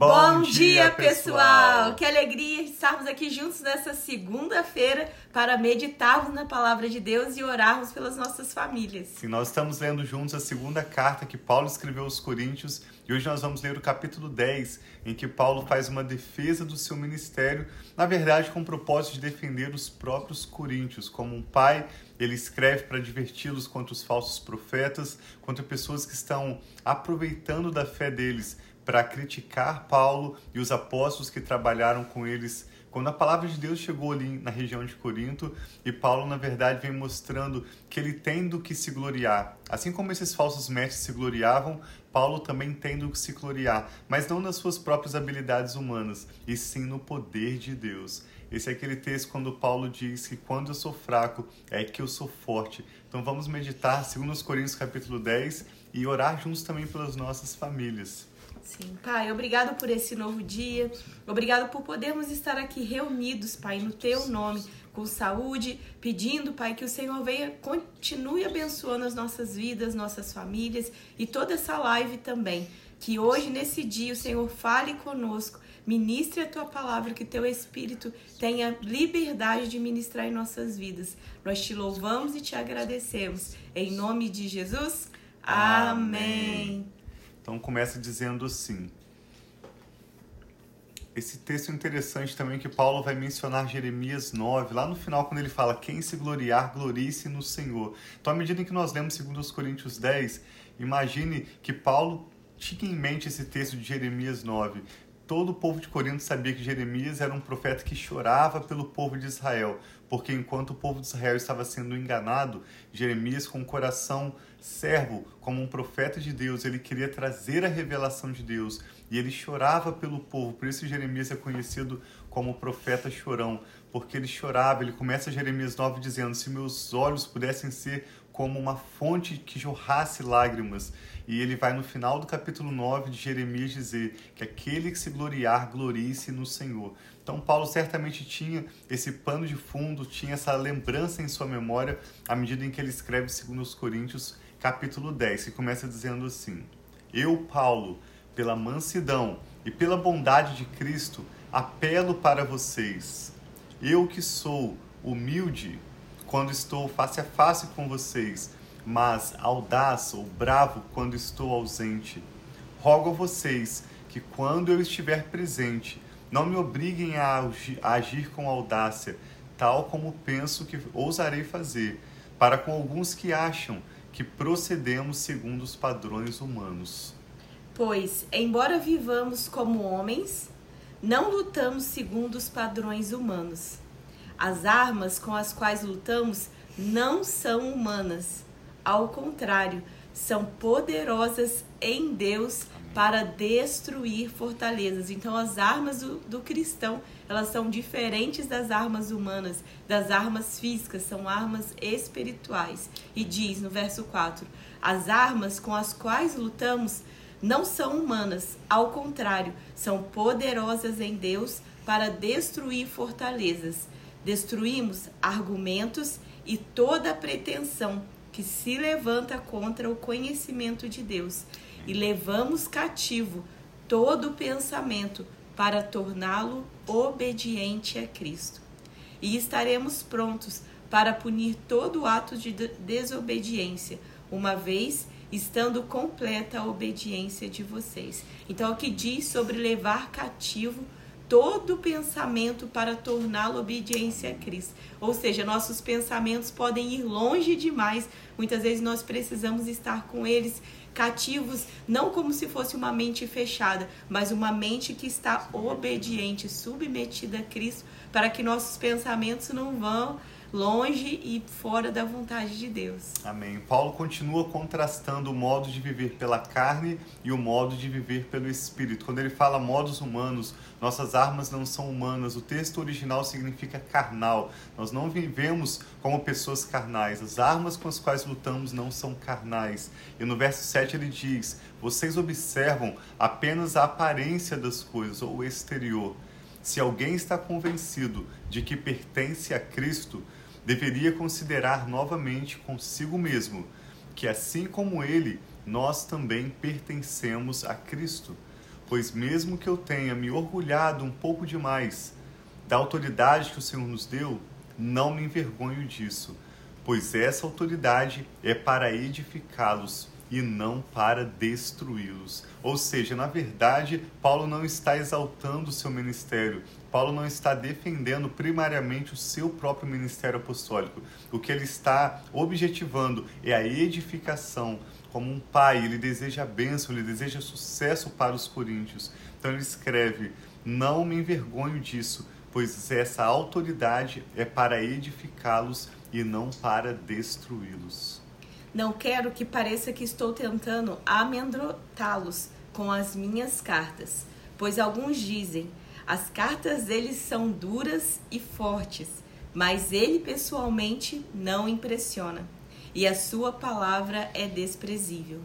Bom, dia, pessoal! Que alegria estarmos aqui juntos nessa segunda-feira para meditarmos na palavra de Deus e orarmos pelas nossas famílias. Sim, nós estamos lendo juntos a segunda carta que Paulo escreveu aos Coríntios e hoje nós vamos ler o capítulo 10, em que Paulo faz uma defesa do seu ministério, na verdade com o propósito de defender os próprios coríntios. Como um pai, ele escreve para diverti-los contra os falsos profetas, contra pessoas que estão aproveitando da fé deles para criticar Paulo e os apóstolos que trabalharam com eles quando a palavra de Deus chegou ali na região de Corinto e Paulo, na verdade, vem mostrando que ele tem do que se gloriar. Assim como esses falsos mestres se gloriavam, Paulo também tem do que se gloriar, mas não nas suas próprias habilidades humanas, e sim no poder de Deus. Esse é aquele texto quando Paulo diz que quando eu sou fraco é que eu sou forte. Então vamos meditar, segundo os Coríntios capítulo 10, e orar juntos também pelas nossas famílias. Sim, Pai, obrigado por esse novo dia. Obrigado por podermos estar aqui reunidos, Pai, no teu nome, com saúde, pedindo, Pai, que o Senhor venha, continue abençoando as nossas vidas, nossas famílias e toda essa live também. Que hoje, nesse dia, o Senhor fale conosco, ministre a tua palavra, que teu Espírito tenha liberdade de ministrar em nossas vidas. Nós te louvamos e te agradecemos. Em nome de Jesus, amém. amém. Então começa dizendo assim. Esse texto é interessante também que Paulo vai mencionar Jeremias 9, lá no final, quando ele fala: Quem se gloriar, glorie-se no Senhor. Então, à medida que nós lemos 2 Coríntios 10, imagine que Paulo tinha em mente esse texto de Jeremias 9 todo o povo de Corinto sabia que Jeremias era um profeta que chorava pelo povo de Israel, porque enquanto o povo de Israel estava sendo enganado, Jeremias, com o coração servo, como um profeta de Deus, ele queria trazer a revelação de Deus e ele chorava pelo povo. Por isso Jeremias é conhecido como profeta chorão, porque ele chorava. Ele começa Jeremias 9 dizendo: Se meus olhos pudessem ser como uma fonte que jorrasse lágrimas. E ele vai no final do capítulo 9 de Jeremias dizer que aquele que se gloriar, glorie-se no Senhor. Então Paulo certamente tinha esse pano de fundo, tinha essa lembrança em sua memória à medida em que ele escreve segundo os Coríntios, capítulo 10, que começa dizendo assim: Eu, Paulo, pela mansidão e pela bondade de Cristo, apelo para vocês. Eu que sou humilde quando estou face a face com vocês, mas audaz ou bravo quando estou ausente. Rogo a vocês que, quando eu estiver presente, não me obriguem a agir com audácia, tal como penso que ousarei fazer, para com alguns que acham que procedemos segundo os padrões humanos. Pois, embora vivamos como homens, não lutamos segundo os padrões humanos as armas com as quais lutamos não são humanas. Ao contrário, são poderosas em Deus para destruir fortalezas. Então, as armas do, do, cristão, elas são diferentes das armas humanas, das armas físicas, são armas espirituais. E diz no verso 4: as armas com as quais lutamos não são humanas, ao contrário, são poderosas em Deus para destruir fortalezas Destruímos argumentos e toda pretensão que se levanta contra o conhecimento de Deus e levamos cativo todo pensamento para torná-lo obediente a Cristo. E estaremos prontos para punir todo ato de desobediência, uma vez estando completa a obediência de vocês. Então, o que diz sobre levar cativo todo pensamento para torná-lo obediência a Cristo. Ou seja, nossos pensamentos podem ir longe demais. Muitas vezes nós precisamos estar com eles cativos, não como se fosse uma mente fechada, mas uma mente que está obediente, submetida a Cristo, para que nossos pensamentos não vão longe e fora da vontade de Deus. Amém. Paulo continua contrastando o modo de viver pela carne e o modo de viver pelo espírito. Quando ele fala modos humanos, nossas armas não são humanas. O texto original significa carnal. Nós não vivemos como pessoas carnais. As armas com as quais lutamos não são carnais. E no verso 7 ele diz: Vocês observam apenas a aparência das coisas ou o exterior. Se alguém está convencido de que pertence a Cristo, deveria considerar novamente consigo mesmo que, assim como ele, nós também pertencemos a Cristo. pois mesmo que eu tenha me orgulhado um pouco demais da autoridade que o Senhor nos deu, não me envergonho disso, pois essa autoridade é para edificá-los e não para destruí-los. Ou seja, na verdade, Paulo não está exaltando o seu ministério, Paulo não está defendendo primariamente o seu próprio ministério apostólico. O que ele está objetivando é a edificação. Como um pai, ele deseja bênção, ele deseja sucesso para os coríntios. Então ele escreve: Não me envergonho disso, pois essa autoridade é para edificá-los e não para destruí-los. Não quero que pareça que estou tentando amedrontá-los com as minhas cartas, pois alguns dizem: as cartas deles são duras e fortes, mas ele pessoalmente não impressiona, e a sua palavra é desprezível.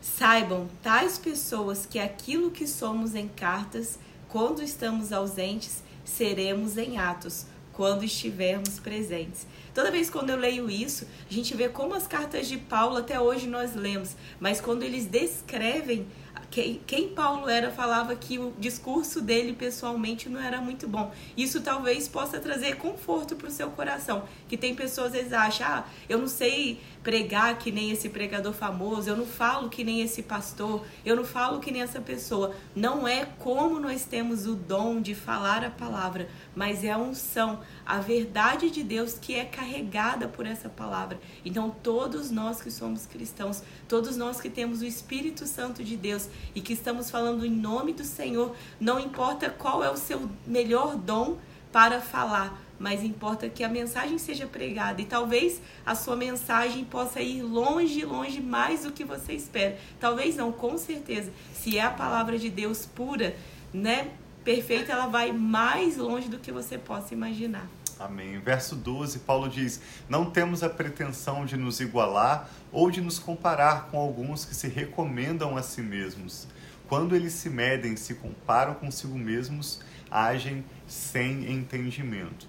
Saibam tais pessoas que aquilo que somos em cartas, quando estamos ausentes, seremos em atos, quando estivermos presentes. Toda vez quando eu leio isso, a gente vê como as cartas de Paulo até hoje nós lemos, mas quando eles descrevem quem, quem Paulo era falava que o discurso dele pessoalmente não era muito bom. Isso talvez possa trazer conforto para o seu coração. Que tem pessoas às vezes acham, ah, eu não sei pregar que nem esse pregador famoso, eu não falo que nem esse pastor, eu não falo que nem essa pessoa. Não é como nós temos o dom de falar a palavra, mas é a unção, a verdade de Deus que é carregada por essa palavra. Então, todos nós que somos cristãos, todos nós que temos o Espírito Santo de Deus e que estamos falando em nome do Senhor, não importa qual é o seu melhor dom para falar, mas importa que a mensagem seja pregada e talvez a sua mensagem possa ir longe, longe mais do que você espera. Talvez não, com certeza. Se é a palavra de Deus pura, né, perfeita, ela vai mais longe do que você possa imaginar. Amém. Verso 12, Paulo diz: Não temos a pretensão de nos igualar ou de nos comparar com alguns que se recomendam a si mesmos. Quando eles se medem, se comparam consigo mesmos, agem sem entendimento.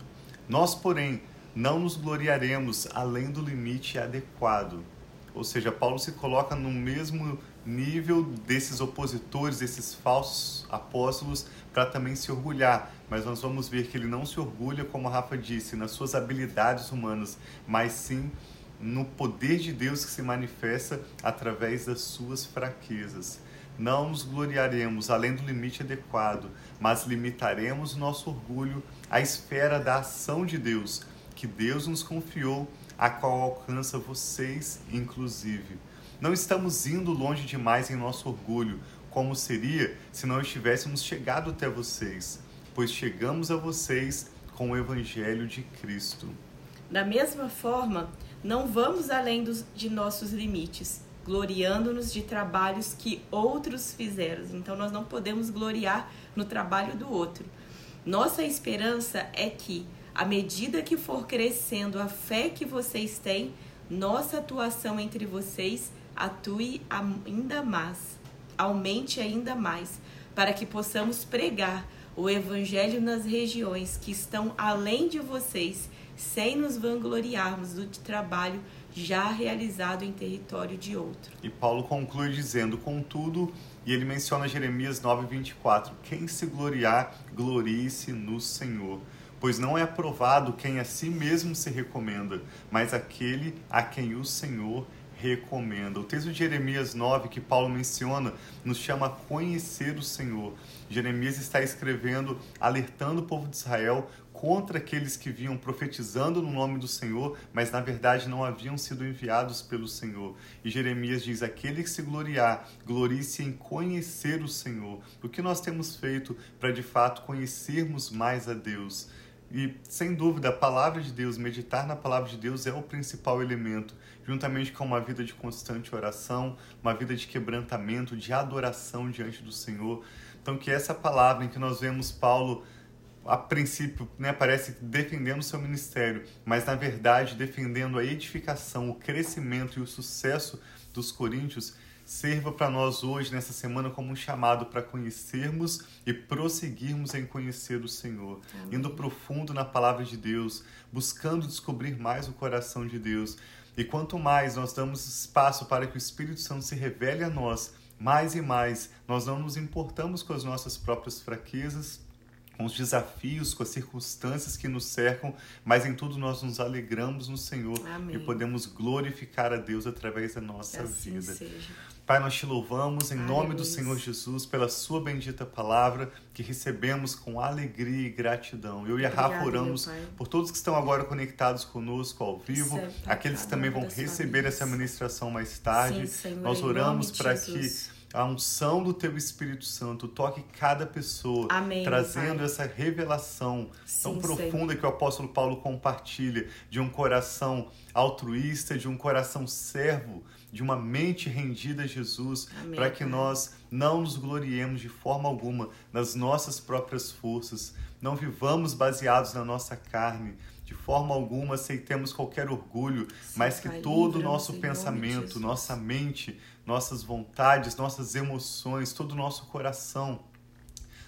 Nós, porém, não nos gloriaremos além do limite adequado. Ou seja, Paulo se coloca no mesmo nível desses opositores, desses falsos apóstolos, para também se orgulhar. Mas nós vamos ver que ele não se orgulha, como a Rafa disse, nas suas habilidades humanas, mas sim no poder de Deus que se manifesta através das suas fraquezas. Não nos gloriaremos além do limite adequado, mas limitaremos nosso orgulho à esfera da ação de Deus, que Deus nos confiou, a qual alcança vocês, inclusive. Não estamos indo longe demais em nosso orgulho, como seria se não estivéssemos chegado até vocês, pois chegamos a vocês com o Evangelho de Cristo. Da mesma forma, não vamos além dos, de nossos limites, gloriando-nos de trabalhos que outros fizeram. Então, nós não podemos gloriar no trabalho do outro. Nossa esperança é que, à medida que for crescendo a fé que vocês têm, nossa atuação entre vocês atue ainda mais, aumente ainda mais, para que possamos pregar o Evangelho nas regiões que estão além de vocês, sem nos vangloriarmos do trabalho já realizado em território de outro. E Paulo conclui dizendo: Contudo, e ele menciona Jeremias 9:24, quem se gloriar, glorie-se no Senhor. Pois não é aprovado quem a si mesmo se recomenda, mas aquele a quem o Senhor recomenda. O texto de Jeremias 9 que Paulo menciona nos chama a conhecer o Senhor. Jeremias está escrevendo, alertando o povo de Israel contra aqueles que vinham profetizando no nome do Senhor, mas na verdade não haviam sido enviados pelo Senhor. E Jeremias diz: aquele que se gloriar, glorie-se em conhecer o Senhor. O que nós temos feito para de fato conhecermos mais a Deus? E sem dúvida, a palavra de Deus, meditar na palavra de Deus é o principal elemento, juntamente com uma vida de constante oração, uma vida de quebrantamento, de adoração diante do Senhor. Então, que essa palavra em que nós vemos Paulo a princípio, né, parece defendendo o seu ministério, mas na verdade defendendo a edificação, o crescimento e o sucesso dos coríntios, serva para nós hoje, nessa semana, como um chamado para conhecermos e prosseguirmos em conhecer o Senhor, Amém. indo profundo na palavra de Deus, buscando descobrir mais o coração de Deus. E quanto mais nós damos espaço para que o Espírito Santo se revele a nós, mais e mais. Nós não nos importamos com as nossas próprias fraquezas, com os desafios, com as circunstâncias que nos cercam, mas em tudo nós nos alegramos no Senhor Amém. e podemos glorificar a Deus através da nossa assim vida. seja. Pai, nós te louvamos em nome do Aleluia. Senhor Jesus pela sua bendita palavra que recebemos com alegria e gratidão. Eu e a Rafa oramos por todos que estão agora conectados conosco ao vivo, Pai, aqueles que também vão receber essa ministração mais tarde. Sim, Senhor, nós oramos para que a unção do teu Espírito Santo toque cada pessoa, Amém, trazendo Pai. essa revelação tão Sim, profunda que o apóstolo Paulo compartilha de um coração altruísta, de um coração servo, de uma mente rendida a Jesus, para que nós não nos gloriemos de forma alguma nas nossas próprias forças, não vivamos baseados na nossa carne. De forma alguma aceitemos qualquer orgulho, mas que todo o nosso de pensamento, Jesus. nossa mente, nossas vontades, nossas emoções, todo o nosso coração,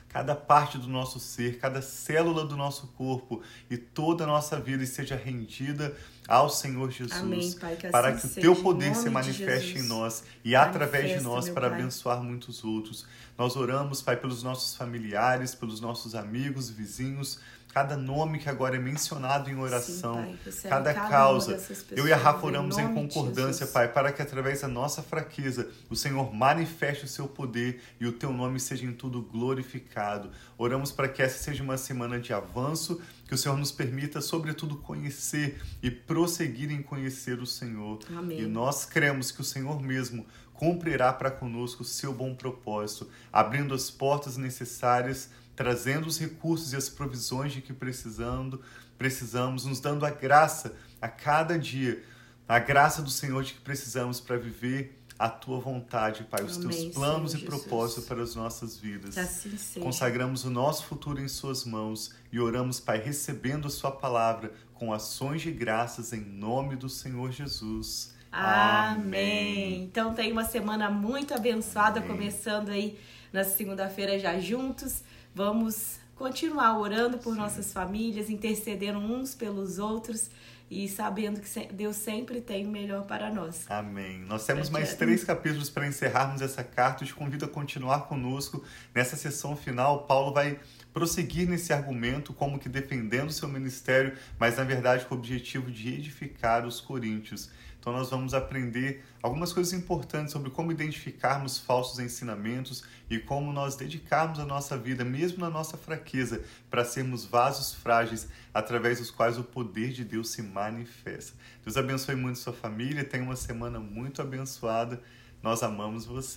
cada parte do nosso ser, cada célula do nosso corpo e toda a nossa vida esteja rendida ao Senhor Jesus, Amém, Pai, que para assim que o teu poder se manifeste Jesus. em nós e através de nós para Pai. abençoar muitos outros. Nós oramos, Pai, pelos nossos familiares, pelos nossos amigos, vizinhos, cada nome que agora é mencionado em oração, Sim, Pai, recebe cada cada causa. Eu e a Rafa em oramos em concordância. Pai, para que através da nossa fraqueza o Senhor manifeste o seu poder e o teu nome seja em tudo glorificado. Oramos para que essa seja uma semana de avanço, que o Senhor nos permita, sobretudo, conhecer e prosseguir em conhecer o Senhor. Amém. E nós cremos que o Senhor mesmo cumprirá para conosco o seu bom propósito, abrindo as portas necessárias, trazendo os recursos e as provisões de que precisando, precisamos, nos dando a graça a cada dia, a graça do Senhor de que precisamos para viver a tua vontade, Pai, os Amém, teus planos Senhor e propósitos para as nossas vidas. Assim seja. Consagramos o nosso futuro em Suas mãos e oramos, Pai, recebendo a Sua palavra com ações de graças em nome do Senhor Jesus. Amém. Então tem uma semana muito abençoada Amém. começando aí na segunda-feira já juntos. Vamos continuar orando por nossas famílias, intercedendo uns pelos outros e sabendo que Deus sempre tem o melhor para nós. Amém. Nós temos mais três capítulos para encerrarmos essa carta. Eu te convido a continuar conosco. Nessa sessão final, Paulo vai prosseguir nesse argumento, como que defendendo seu ministério, mas na verdade com o objetivo de edificar os coríntios. Então nós vamos aprender algumas coisas importantes sobre como identificarmos falsos ensinamentos e como nós dedicarmos a nossa vida, mesmo na nossa fraqueza, para sermos vasos frágeis através dos quais o poder de Deus se manifesta. Deus abençoe muito sua família, tenha uma semana muito abençoada. Nós amamos você.